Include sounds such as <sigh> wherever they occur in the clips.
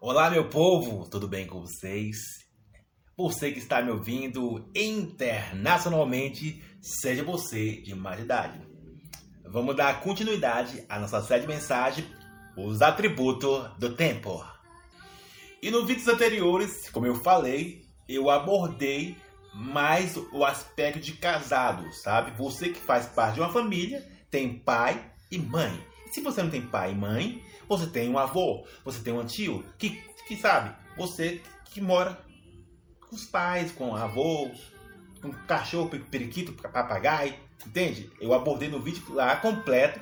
Olá, meu povo, tudo bem com vocês? Você que está me ouvindo internacionalmente, seja você de mais idade. Vamos dar continuidade à nossa série de mensagem, os atributos do tempo. E nos vídeos anteriores, como eu falei, eu abordei mais o aspecto de casado, sabe? Você que faz parte de uma família, tem pai e mãe. Se você não tem pai e mãe, você tem um avô, você tem um tio que, que sabe, você que mora com os pais, com avô, com cachorro, periquito, papagaio, entende? Eu abordei no vídeo lá completo.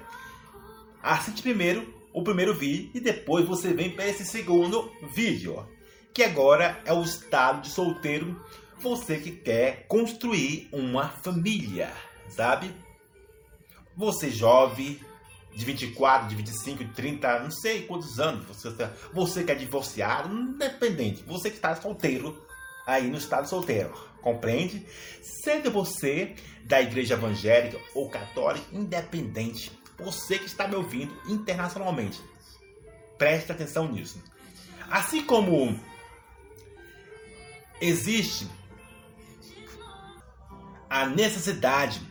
Assiste primeiro o primeiro vídeo e depois você vem para esse segundo vídeo, que agora é o estado de solteiro. Você que quer construir uma família, sabe? Você jovem, de 24, de 25, de 30, não sei quantos anos você está. Você que é divorciado, independente. Você que está solteiro, aí no estado solteiro. Compreende? Seja você da igreja evangélica ou católica, independente. Você que está me ouvindo internacionalmente. Preste atenção nisso. Assim como existe a necessidade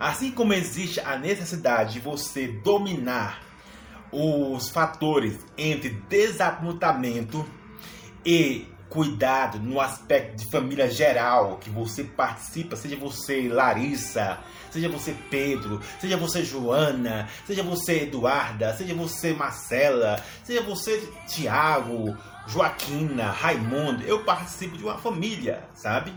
Assim como existe a necessidade de você dominar os fatores entre desapontamento e cuidado no aspecto de família geral que você participa, seja você Larissa, seja você Pedro, seja você Joana, seja você Eduarda, seja você Marcela, seja você Tiago, Joaquina, Raimundo, eu participo de uma família, sabe?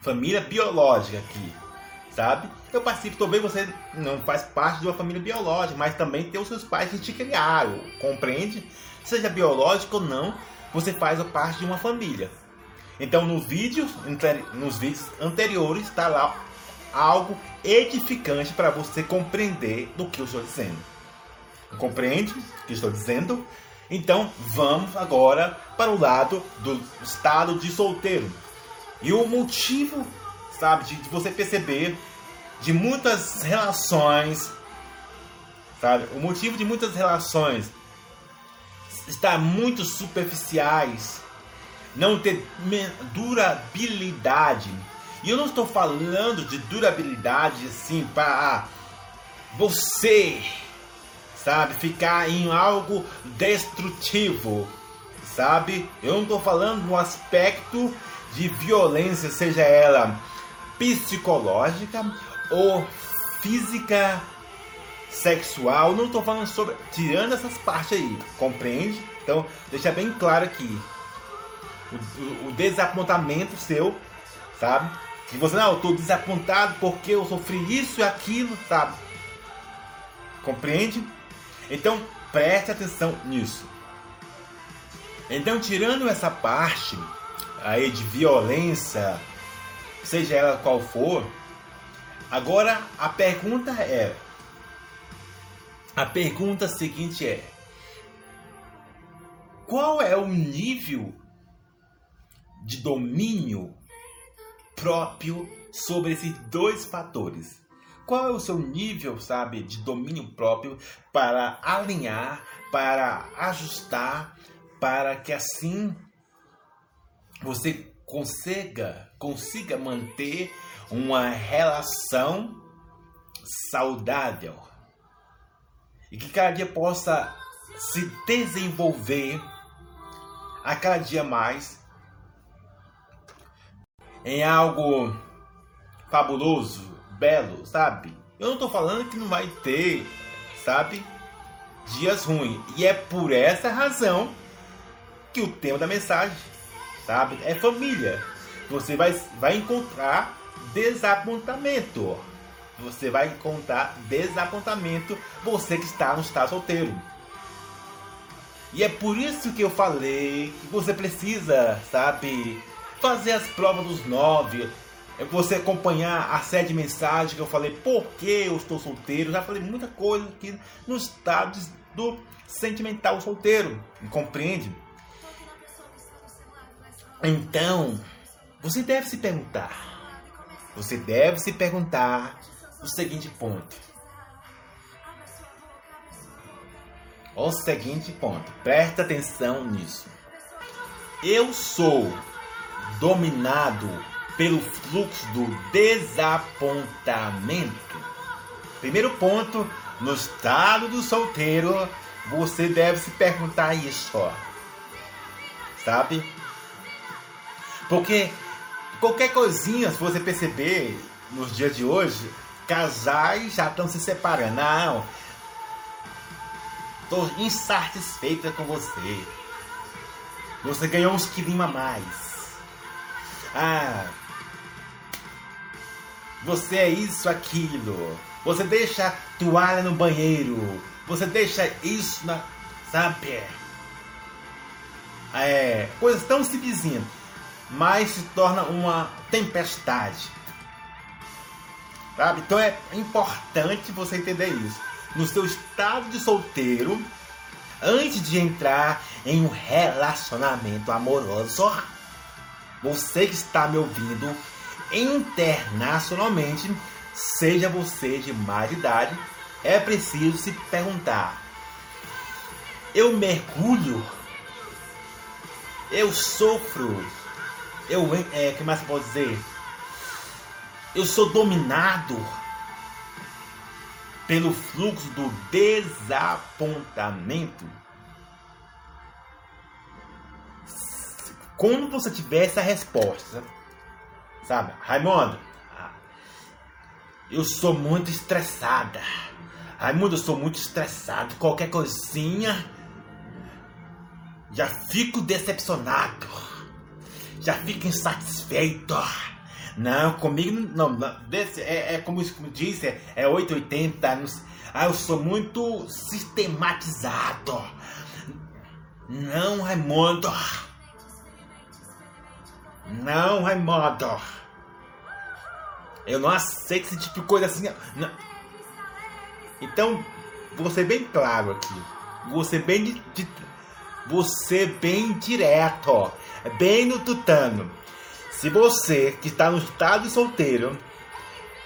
Família biológica aqui sabe? Eu participo também, você não faz parte de uma família biológica, mas também tem os seus pais que te criaram, compreende? Seja biológico ou não, você faz parte de uma família. Então, no vídeo, nos vídeos anteriores, está lá algo edificante para você compreender do que eu estou dizendo. Compreende o que estou dizendo? Então, vamos agora para o lado do estado de solteiro. E o motivo sabe? De, de você perceber de muitas relações, sabe? O motivo de muitas relações estar muito superficiais, não ter durabilidade. E eu não estou falando de durabilidade assim para você, sabe, ficar em algo destrutivo, sabe? Eu não estou falando no aspecto de violência, seja ela psicológica ou física sexual. Não estou falando sobre. Tirando essas partes aí, compreende? Então, deixa bem claro aqui. O, o desapontamento seu, sabe? Que você, não, eu estou desapontado porque eu sofri isso e aquilo, sabe? Compreende? Então, preste atenção nisso. Então, tirando essa parte aí de violência seja ela qual for. Agora a pergunta é: a pergunta seguinte é: qual é o nível de domínio próprio sobre esses dois fatores? Qual é o seu nível, sabe, de domínio próprio para alinhar, para ajustar, para que assim você consiga, consiga manter uma relação saudável e que cada dia possa se desenvolver a cada dia mais em algo fabuloso, belo, sabe? Eu não estou falando que não vai ter, sabe, dias ruins. E é por essa razão que o tema da mensagem sabe? É família. Você vai, vai encontrar desapontamento. Você vai encontrar desapontamento, você que está no estado solteiro. E é por isso que eu falei que você precisa, sabe, fazer as provas dos nove. É você acompanhar a série de mensagens que eu falei, por que eu estou solteiro. Já falei muita coisa aqui no estado do sentimental solteiro. Compreende? Então, você deve se perguntar. Você deve se perguntar o seguinte ponto. o seguinte ponto. Presta atenção nisso. Eu sou dominado pelo fluxo do desapontamento. Primeiro ponto, no estado do solteiro, você deve se perguntar isso, ó. Sabe? Porque qualquer coisinha, se você perceber nos dias de hoje, casais já estão se separando. Não. Tô insatisfeita com você. Você ganhou uns quilinhos a mais. Ah. Você é isso, aquilo. Você deixa toalha no banheiro. Você deixa isso na. Sabe? É. Coisas tão simplesinhas. Mas se torna uma tempestade. Sabe? Então é importante você entender isso. No seu estado de solteiro, antes de entrar em um relacionamento amoroso, você que está me ouvindo internacionalmente, seja você de mais idade, é preciso se perguntar: eu mergulho? Eu sofro? Eu, é, que mais pode dizer? Eu sou dominado pelo fluxo do desapontamento. Quando você tiver essa resposta, sabe, Raimundo, eu sou muito estressada. Raimundo, eu sou muito estressado. Qualquer coisinha. Já fico decepcionado. Já fico insatisfeito. Não, comigo não. Desse, é, é como, como é, é 880. Não, ah, eu sou muito sistematizado. Não, Raimundo. Não, Raimundo. Eu não aceito esse tipo de coisa assim. Não. Então, vou ser bem claro aqui. Vou ser bem, de, de, ser bem direto, ó. bem no tutano. Se você que está no estado solteiro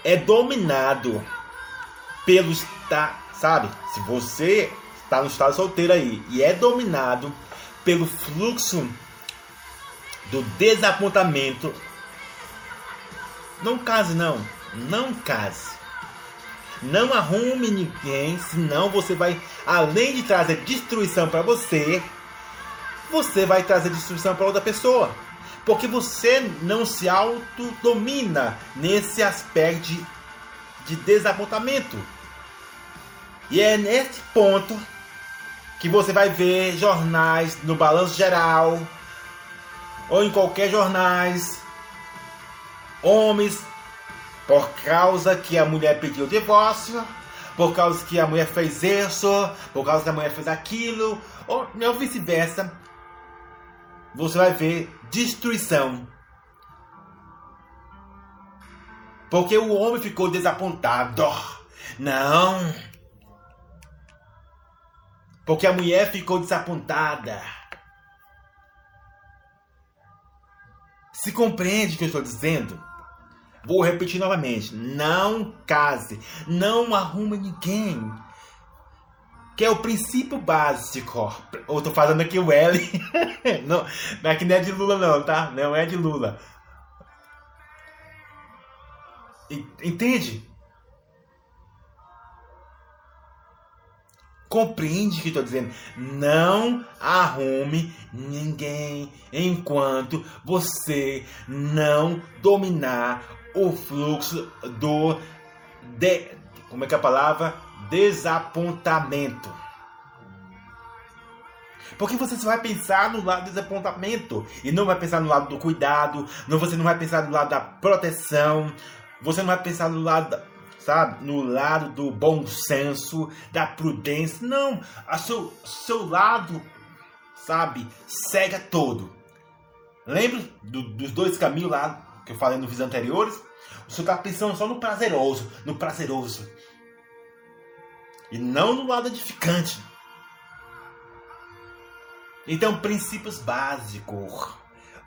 é dominado pelo está, sabe? Se você está no estado solteiro aí e é dominado pelo fluxo do desapontamento não case não. Não case. Não arrume ninguém, senão você vai, além de trazer destruição para você, você vai trazer destruição para outra pessoa. Porque você não se autodomina nesse aspecto de, de desapontamento. E é nesse ponto que você vai ver jornais no balanço geral ou em qualquer jornais homens, por causa que a mulher pediu divórcio, por causa que a mulher fez isso, por causa que a mulher fez aquilo, ou, ou vice-versa, você vai ver destruição. Porque o homem ficou desapontado. Não. Porque a mulher ficou desapontada. Se compreende o que eu estou dizendo? Vou repetir novamente: não case, não arrume ninguém. Que é o princípio básico. Eu tô falando aqui o L. <laughs> não, aqui não é de Lula, não, tá? Não é de Lula. Entende? Compreende o que estou dizendo? Não arrume ninguém enquanto você não dominar o fluxo do de, como é que é a palavra? Desapontamento. Porque você só vai pensar no lado do desapontamento e não vai pensar no lado do cuidado, não você não vai pensar no lado da proteção, você não vai pensar no lado sabe, no lado do bom senso, da prudência, não, a seu seu lado, sabe, cega todo. Lembra do, dos dois caminhos lá que eu falei nos vídeos anteriores, senhor está pensando só no prazeroso, no prazeroso. E não no lado edificante. Então, princípios básicos.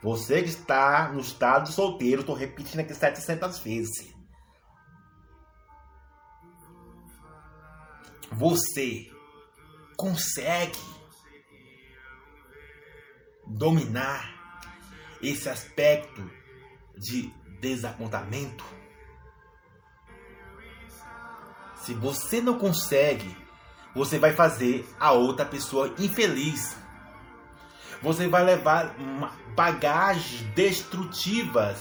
Você que está no estado solteiro, estou repetindo aqui 700 vezes. Você consegue dominar esse aspecto de desapontamento, se você não consegue, você vai fazer a outra pessoa infeliz. Você vai levar bagagens destrutivas.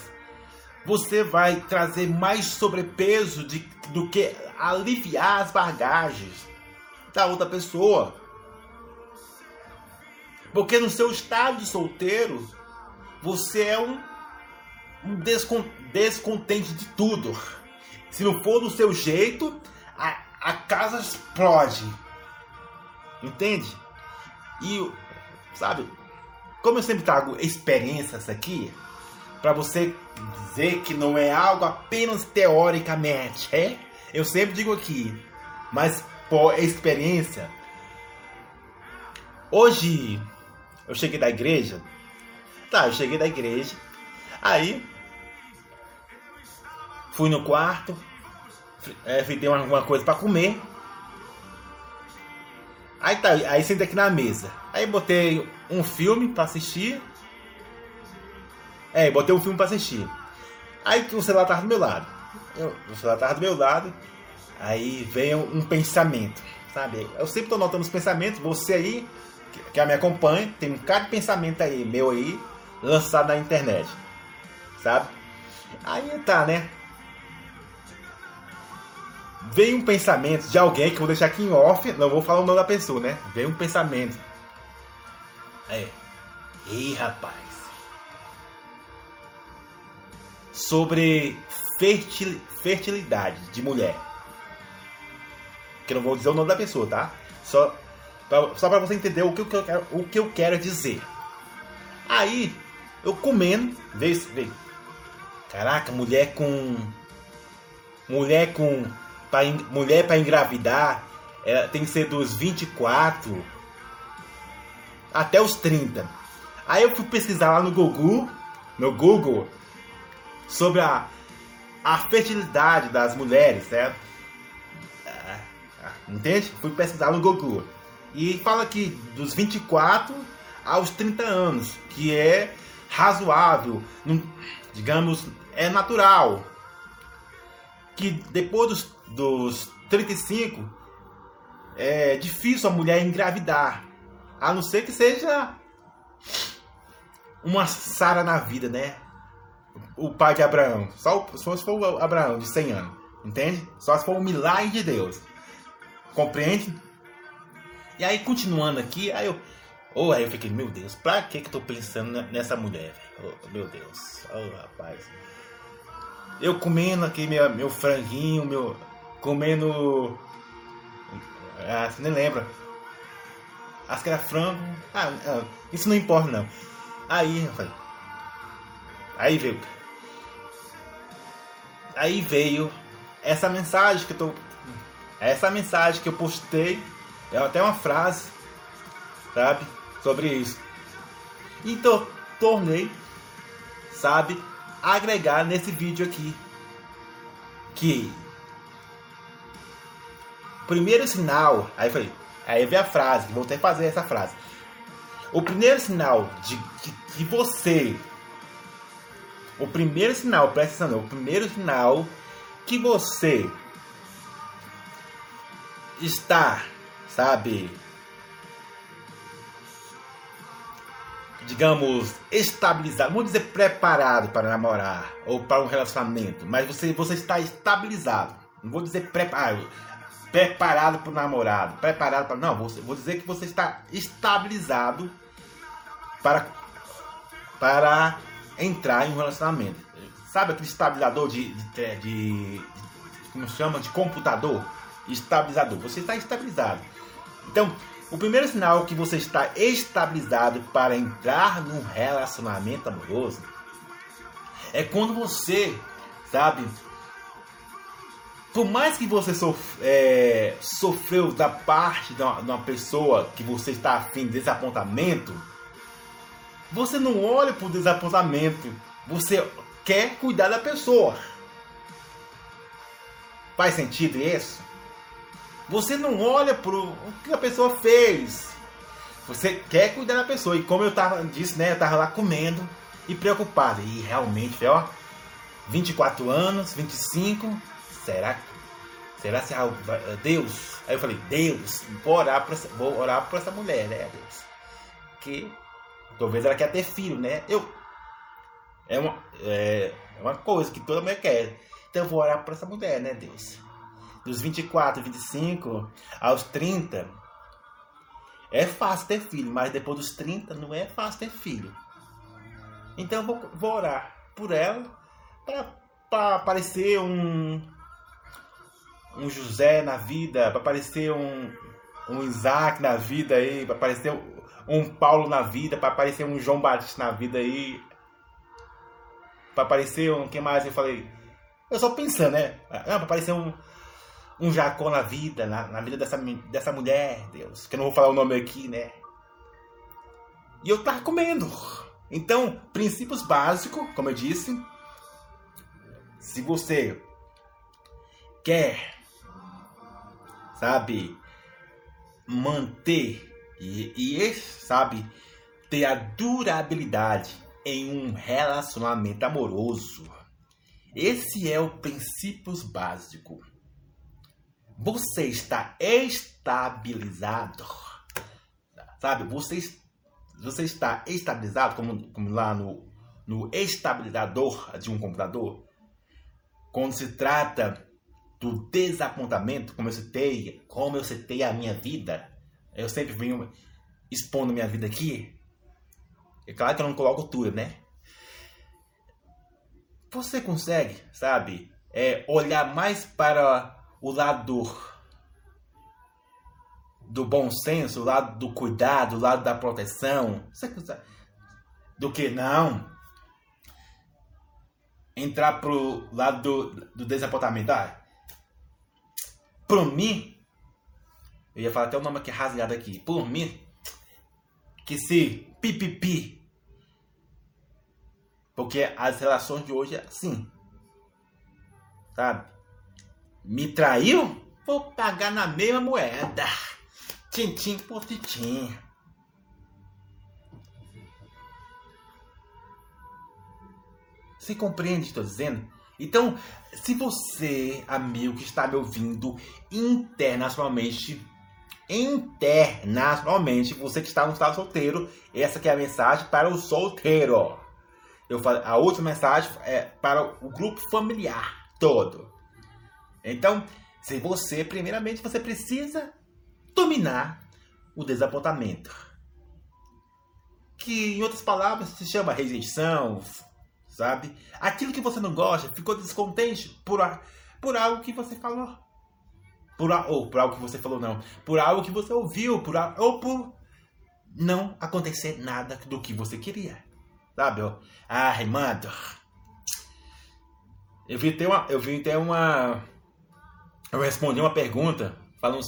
Você vai trazer mais sobrepeso de, do que aliviar as bagagens da outra pessoa. Porque no seu estado de solteiro, você é um, um descontente de tudo. Se não for do seu jeito, a, casa explode. Entende? E, sabe, como eu sempre trago experiências aqui, para você dizer que não é algo apenas teoricamente, é? Eu sempre digo aqui, mas por experiência. Hoje eu cheguei da igreja. Tá, eu cheguei da igreja. Aí fui no quarto, é, fritei uma, coisa para comer. Aí tá, aí sentei aqui na mesa. Aí botei um filme para assistir. É, botei um filme para assistir. Aí o celular tava do meu lado. Eu, o celular tava do meu lado. Aí vem um, um pensamento, sabe? Eu sempre tô notando os pensamentos. Você aí, que, que me acompanha, tem um cara de pensamento aí, meu aí, lançado na internet. Sabe? Aí tá, né? Veio um pensamento de alguém que eu vou deixar aqui em off, não vou falar o nome da pessoa, né? Veio um pensamento. É. Ih, rapaz. Sobre fertil, fertilidade de mulher. Que eu não vou dizer o nome da pessoa, tá? Só pra, só pra você entender o que, eu quero, o que eu quero dizer. Aí, eu comendo, veio, veio. Caraca, mulher com. Mulher com pra, mulher para engravidar tem que ser dos 24 até os 30. Aí eu fui pesquisar lá no Google, no Google, sobre a, a fertilidade das mulheres, certo? É, entende? Fui pesquisar no Google. E fala aqui dos 24 aos 30 anos, que é razoável, digamos, é natural. Que depois dos dos 35, é difícil a mulher engravidar. A não ser que seja uma Sara na vida, né? O pai de Abraão. Só, só se for o Abraão de 100 anos. Entende? Só se for um milagre de Deus. Compreende? E aí, continuando aqui, aí eu. Oh, aí eu fiquei, meu Deus, pra que que eu tô pensando nessa mulher? Oh, meu Deus. Oh, rapaz. Eu comendo aqui meu, meu franguinho, meu, comendo. Ah, você nem lembra. Acho que era frango. Ah, ah, isso não importa não. Aí, rapaz. Aí veio. Aí veio essa mensagem que eu tô. Essa mensagem que eu postei. É até uma frase. Sabe? Sobre isso. Então, tornei. Sabe? Agregar nesse vídeo aqui. Que primeiro sinal, aí falei, aí veio a frase, vou até fazer essa frase. O primeiro sinal de que, você, o primeiro sinal, presta atenção, o primeiro sinal que você está, sabe, digamos, estabilizado, vamos dizer preparado para namorar ou para um relacionamento, mas você, você está estabilizado. Não vou dizer preparado preparado para o namorado, preparado para. Não, vou, vou dizer que você está estabilizado para, para entrar em um relacionamento. Sabe aquele estabilizador de, de, de, de como chama? De computador? Estabilizador. Você está estabilizado. Então, o primeiro sinal que você está estabilizado para entrar num relacionamento amoroso é quando você, sabe, por mais que você sof é, sofreu da parte de uma, de uma, pessoa que você está afim de desapontamento, você não olha para o desapontamento, você quer cuidar da pessoa. Faz sentido isso? Você não olha pro o que a pessoa fez. Você quer cuidar da pessoa. E como eu tava disse, né? Eu tava lá comendo e preocupado. E realmente, ó, 24 anos, 25, será será se Deus? Aí eu falei, Deus, vou orar para vou orar para essa mulher, né, Deus? Que talvez ela quer ter filho, né? Eu é uma é uma coisa que toda mulher quer. Então eu vou orar para essa mulher, né, Deus? Dos 24, 25 aos 30, é fácil ter filho, mas depois dos 30 não é fácil ter filho. Então eu vou, vou orar por ela para aparecer um um José na vida, para aparecer um um Isaac na vida aí, para aparecer um Paulo na vida, para aparecer um João Batista na vida aí, para aparecer um que mais eu falei, eu só pensando, né? Não, para aparecer um um Jacó na vida, na, na, vida dessa, dessa mulher, Deus, que eu não vou falar o nome aqui, né? E eu tava comendo. Então, princípios básicos, como eu disse, se você quer, sabe, manter e, e sabe, ter a durabilidade em um relacionamento amoroso, esse é o princípios básico você está estabilizado. Sabe? Você, você está estabilizado, como, como lá no, no estabilizador de um computador. Quando se trata do desapontamento, como eu citei, como eu citei a minha vida, eu sempre venho expondo minha vida aqui. É claro que eu não coloco tudo, né? Você consegue, sabe, é, olhar mais para o lado do bom senso, o lado do cuidado, o lado da proteção, do que não entrar pro lado do, do desapontamento. Ah, por mim, eu ia falar até o nome aqui rasgado aqui. Por mim, que se pipipi. Porque as relações de hoje é assim. Sabe? Me traiu? Vou pagar na mesma moeda. Tintim por tintim. Você compreende o que estou dizendo? Então, se você, amigo que está me ouvindo internacionalmente, internacionalmente, você que está no estado solteiro, essa é a mensagem para o solteiro. Eu falo, a outra mensagem é para o grupo familiar todo. Então, se você, primeiramente, você precisa dominar o desapontamento. Que, em outras palavras, se chama rejeição, sabe? Aquilo que você não gosta, ficou descontente por, por algo que você falou. Por, ou por algo que você falou, não. Por algo que você ouviu, por, ou por não acontecer nada do que você queria. Sabe? Ah, mano. Eu vi ter uma. Eu vi ter uma eu respondi uma pergunta falando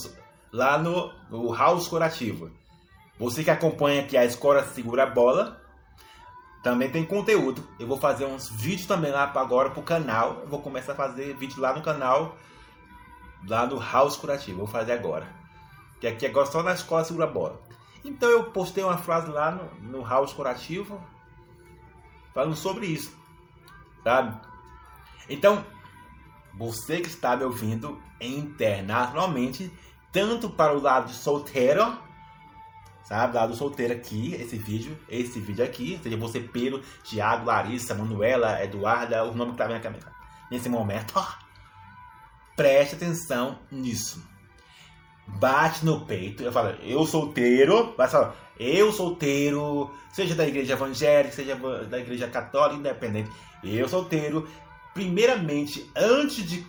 lá no, no House Curativo. Você que acompanha aqui a Escola Segura a Bola, também tem conteúdo. Eu vou fazer uns vídeos também lá agora pro canal. Eu vou começar a fazer vídeo lá no canal, lá no House Curativo. Vou fazer agora. Que aqui agora só na Escola Segura Bola. Então eu postei uma frase lá no, no House Curativo falando sobre isso. Sabe? Então, você que está me ouvindo internacionalmente, tanto para o lado de solteiro, sabe? Lado solteiro aqui, esse vídeo, esse vídeo aqui, seja você Pedro, Tiago, Larissa, Manuela, Eduarda, o nome que tá vendo aqui nesse momento. Preste atenção nisso. Bate no peito, eu falo, eu solteiro, vai falar, eu solteiro, seja da igreja evangélica, seja da igreja católica, independente, eu solteiro, primeiramente, antes de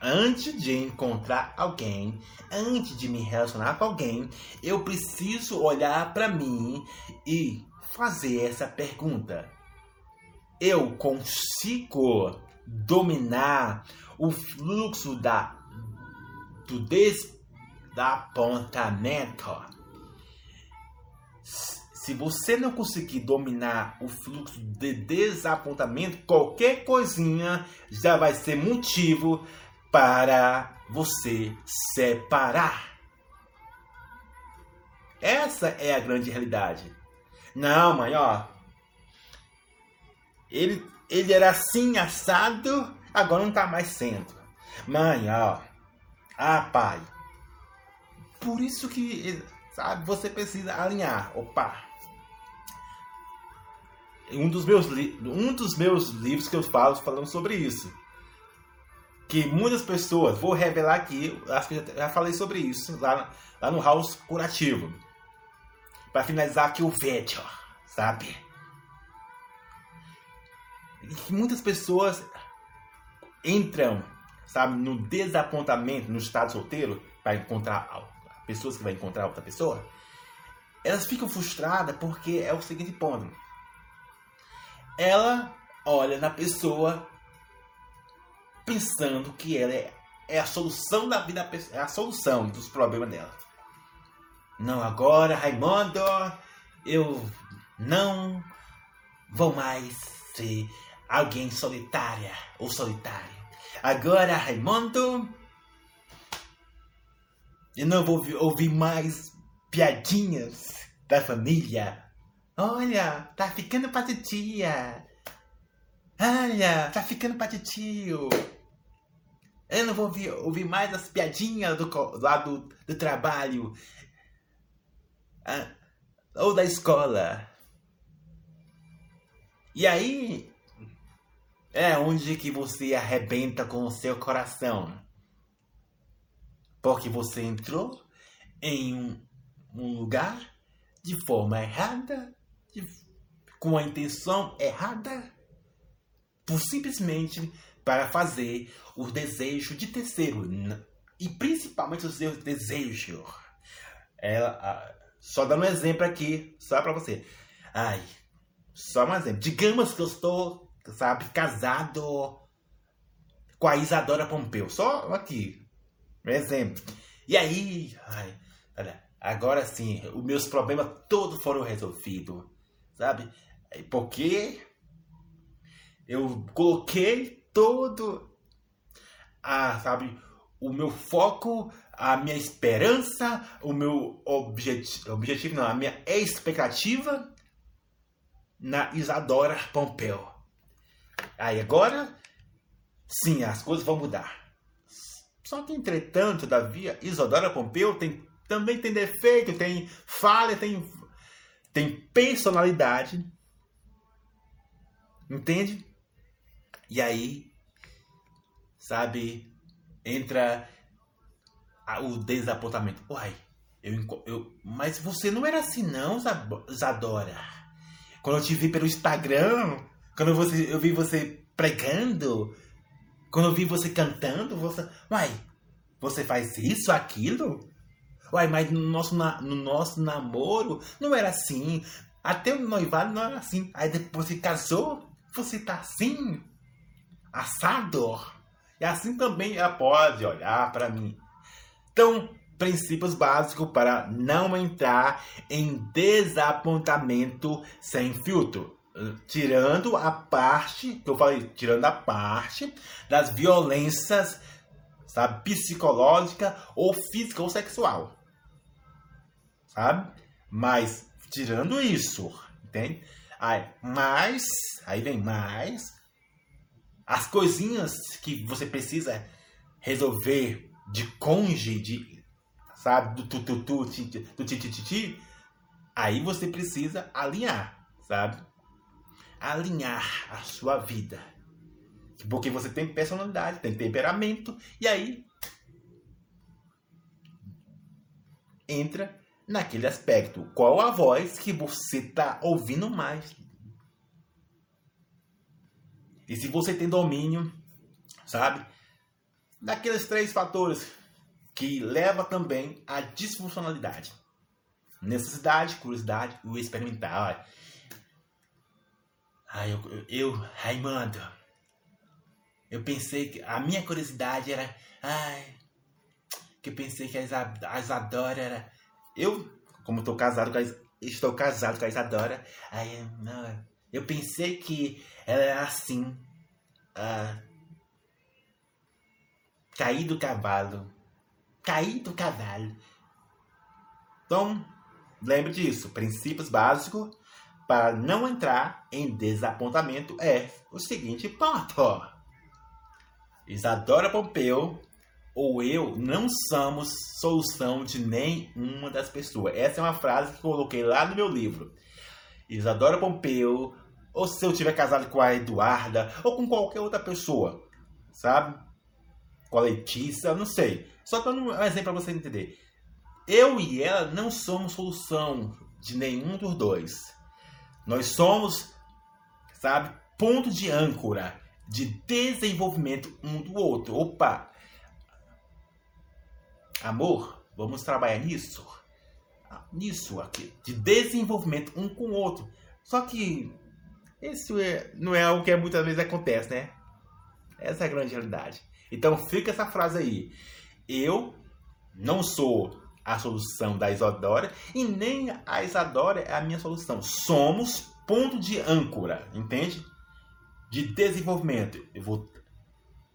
antes de encontrar alguém, antes de me relacionar com alguém, eu preciso olhar para mim e fazer essa pergunta. Eu consigo dominar o fluxo da do desapontamento? Se você não conseguir dominar o fluxo de desapontamento, qualquer coisinha já vai ser motivo para você separar. Essa é a grande realidade. Não, mãe, ó. Ele, ele era assim assado, agora não tá mais sendo. Mãe, ó. Ah, pai. Por isso que, sabe, você precisa alinhar. Opa. Um dos meus, um dos meus livros que eu falo falando sobre isso. Que muitas pessoas, vou revelar aqui, acho que já falei sobre isso lá, lá no House Curativo. Para finalizar aqui o vídeo, sabe? E muitas pessoas entram, sabe, no desapontamento, no estado solteiro, para encontrar pessoas que vai encontrar outra pessoa. Elas ficam frustradas porque é o seguinte ponto. Ela olha na pessoa pensando que ela é, é a solução da vida, é a solução dos problemas dela. Não, agora, Raimundo, eu não vou mais ser alguém solitária ou solitário. Agora, Raimundo, eu não vou ouvir mais piadinhas da família. Olha, tá ficando pra tia. Olha, tá ficando pra tio. Eu não vou ouvir, ouvir mais as piadinhas do, lá do, do trabalho. Ah, ou da escola. E aí é onde que você arrebenta com o seu coração. Porque você entrou em um, um lugar de forma errada, de, com a intenção errada, por simplesmente para fazer o desejo de terceiro e principalmente os seus desejos. Ela, só dando um exemplo aqui, só para você. Ai, só um exemplo. Digamos que eu estou, sabe, casado com a Isadora Pompeu. Só aqui, um exemplo. E aí, ai, olha, agora sim, os meus problemas todos foram resolvidos, sabe? Porque eu coloquei todo a, sabe, o meu foco a minha esperança, o meu objetivo, objetivo não, a minha expectativa na Isadora Pompeu. Aí agora, sim, as coisas vão mudar. Só que, entretanto, Davi, Isadora Pompeu tem, também tem defeito, tem falha, tem, tem personalidade. Entende? E aí, sabe, entra o desapontamento. Uai, eu, eu, mas você não era assim não, Zadora. Quando eu te vi pelo Instagram, quando você, eu vi você pregando, quando eu vi você cantando, você... Uai, você faz isso, aquilo? Uai, mas no nosso, no nosso namoro não era assim. Até o noivado não era assim. Aí depois você casou, você tá assim, assado. E assim também ela pode olhar para mim. Então, princípios básicos para não entrar em desapontamento sem filtro. Tirando a parte, que eu falei, tirando a parte das violências, sabe, psicológica ou física ou sexual. Sabe? Mas, tirando isso, entende? Aí, mais, aí vem mais, as coisinhas que você precisa resolver de conge, de, sabe, do tututu, do tititi, aí você precisa alinhar, sabe? Alinhar a sua vida. Porque você tem personalidade, tem temperamento, e aí entra naquele aspecto. Qual a voz que você está ouvindo mais? E se você tem domínio, sabe? daqueles três fatores que leva também à disfuncionalidade. Necessidade, curiosidade e o experimentar. Ah, eu, eu, Raimundo, eu pensei que a minha curiosidade era, ai, que eu pensei que a Isadora era, eu, como estou casado com a, estou casado com a Isadora, aí, não, eu pensei que ela era assim, ah, cair do cavalo. Cair do cavalo. Então, lembre disso. Princípios básicos para não entrar em desapontamento é o seguinte ponto. Isadora Pompeu ou eu não somos solução de nenhuma das pessoas. Essa é uma frase que coloquei lá no meu livro. Isadora Pompeu, ou se eu tiver casado com a Eduarda, ou com qualquer outra pessoa, sabe? Com a Letícia, não sei. Só dando um exemplo para você entender. Eu e ela não somos solução de nenhum dos dois. Nós somos, sabe, ponto de âncora de desenvolvimento um do outro. Opa, Amor, vamos trabalhar nisso. Nisso aqui, de desenvolvimento um com o outro. Só que isso é, não é o que muitas vezes acontece, né? Essa é a grande realidade. Então fica essa frase aí. Eu não sou a solução da Isadora e nem a Isadora é a minha solução. Somos ponto de âncora, entende? De desenvolvimento. Eu vou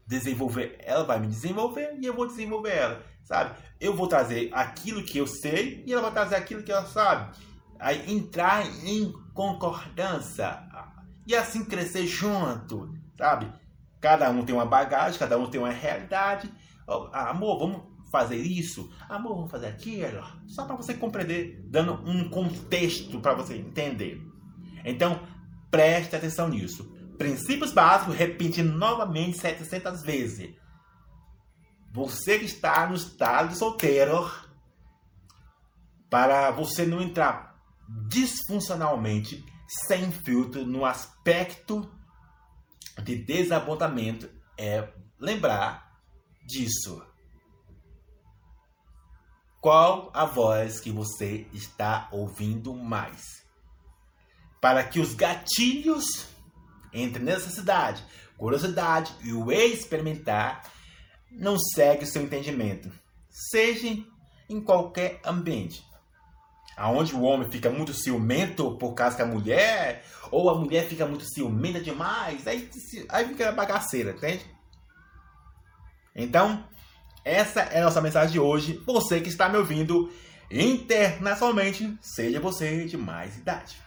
desenvolver, ela vai me desenvolver e eu vou desenvolver ela sabe? Eu vou trazer aquilo que eu sei e ela vai trazer aquilo que ela sabe. Aí entrar em concordância e assim crescer junto, sabe? Cada um tem uma bagagem, cada um tem uma realidade. Oh, amor, vamos fazer isso? Amor, vamos fazer aquilo? Só para você compreender, dando um contexto para você entender. Então, preste atenção nisso. Princípios básicos, repite novamente 700 vezes. Você que está no estado de solteiro, para você não entrar disfuncionalmente, sem filtro, no aspecto de desapontamento, é lembrar disso. Qual a voz que você está ouvindo mais? Para que os gatilhos entre necessidade, curiosidade e o experimentar não segue o seu entendimento, seja em qualquer ambiente. Aonde o homem fica muito ciumento por causa que a mulher, ou a mulher fica muito ciumenta demais, aí, aí fica bagaceira, entende? Então, essa é a nossa mensagem de hoje. Você que está me ouvindo internacionalmente, seja você de mais idade.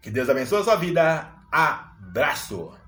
Que Deus abençoe a sua vida. Abraço!